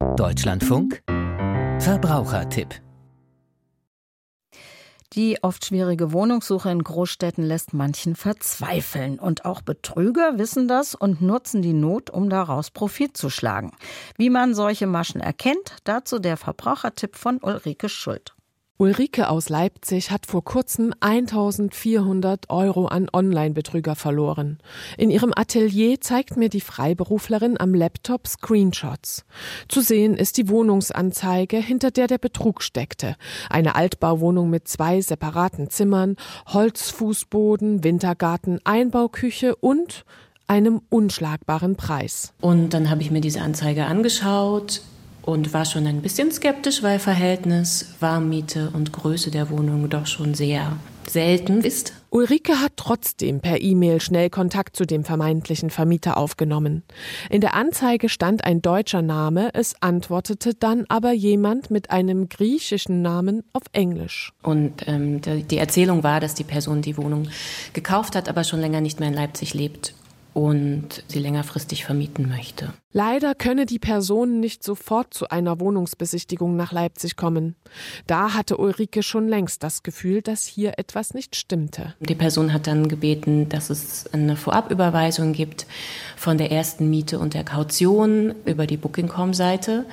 Deutschlandfunk Verbrauchertipp die oft schwierige Wohnungssuche in Großstädten lässt manchen verzweifeln. Und auch Betrüger wissen das und nutzen die Not, um daraus Profit zu schlagen. Wie man solche Maschen erkennt, dazu der Verbrauchertipp von Ulrike Schuld. Ulrike aus Leipzig hat vor kurzem 1400 Euro an Online-Betrüger verloren. In ihrem Atelier zeigt mir die Freiberuflerin am Laptop Screenshots. Zu sehen ist die Wohnungsanzeige, hinter der der Betrug steckte. Eine Altbauwohnung mit zwei separaten Zimmern, Holzfußboden, Wintergarten, Einbauküche und einem unschlagbaren Preis. Und dann habe ich mir diese Anzeige angeschaut, und war schon ein bisschen skeptisch, weil Verhältnis Warmmiete und Größe der Wohnung doch schon sehr selten ist. Ulrike hat trotzdem per E-Mail schnell Kontakt zu dem vermeintlichen Vermieter aufgenommen. In der Anzeige stand ein deutscher Name, es antwortete dann aber jemand mit einem griechischen Namen auf Englisch. Und ähm, die Erzählung war, dass die Person die Wohnung gekauft hat, aber schon länger nicht mehr in Leipzig lebt und sie längerfristig vermieten möchte. Leider könne die Person nicht sofort zu einer Wohnungsbesichtigung nach Leipzig kommen. Da hatte Ulrike schon längst das Gefühl, dass hier etwas nicht stimmte. Die Person hat dann gebeten, dass es eine Vorabüberweisung gibt von der ersten Miete und der Kaution über die Booking.com-Seite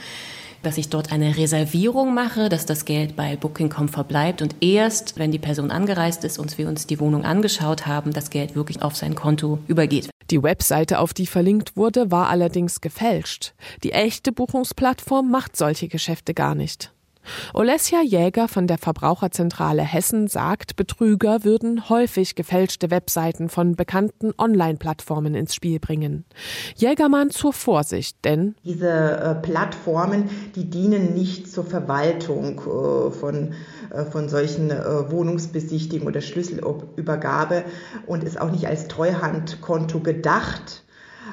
dass ich dort eine Reservierung mache, dass das Geld bei Booking.com verbleibt und erst, wenn die Person angereist ist und wir uns die Wohnung angeschaut haben, das Geld wirklich auf sein Konto übergeht. Die Webseite, auf die verlinkt wurde, war allerdings gefälscht. Die echte Buchungsplattform macht solche Geschäfte gar nicht. Olesja Jäger von der Verbraucherzentrale Hessen sagt, Betrüger würden häufig gefälschte Webseiten von bekannten Online-Plattformen ins Spiel bringen. Jägermann zur Vorsicht, denn diese äh, Plattformen, die dienen nicht zur Verwaltung äh, von äh, von solchen äh, Wohnungsbesichtigungen oder Schlüsselübergabe und ist auch nicht als Treuhandkonto gedacht.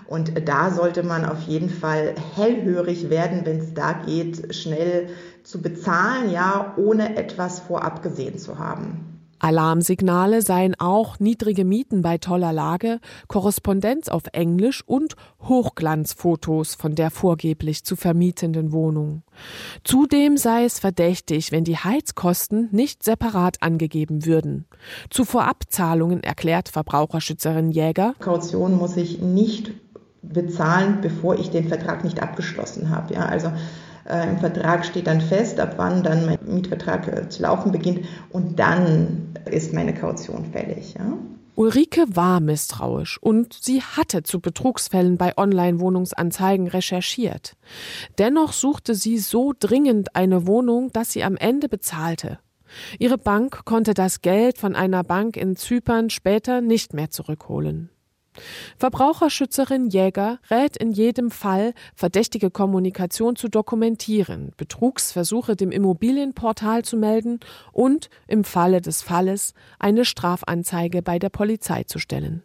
Und da sollte man auf jeden Fall hellhörig werden, wenn es da geht, schnell zu bezahlen, ja, ohne etwas vorab gesehen zu haben. Alarmsignale seien auch niedrige Mieten bei toller Lage, Korrespondenz auf Englisch und Hochglanzfotos von der vorgeblich zu vermietenden Wohnung. Zudem sei es verdächtig, wenn die Heizkosten nicht separat angegeben würden. Zu Vorabzahlungen erklärt Verbraucherschützerin Jäger. Kaution muss ich nicht bezahlen, bevor ich den Vertrag nicht abgeschlossen habe. Ja, also äh, Im Vertrag steht dann fest, ab wann dann mein Mietvertrag äh, zu laufen beginnt und dann ist meine Kaution fällig. Ja? Ulrike war misstrauisch und sie hatte zu Betrugsfällen bei Online-Wohnungsanzeigen recherchiert. Dennoch suchte sie so dringend eine Wohnung, dass sie am Ende bezahlte. Ihre Bank konnte das Geld von einer Bank in Zypern später nicht mehr zurückholen. Verbraucherschützerin Jäger rät in jedem Fall, verdächtige Kommunikation zu dokumentieren, Betrugsversuche dem Immobilienportal zu melden und im Falle des Falles eine Strafanzeige bei der Polizei zu stellen.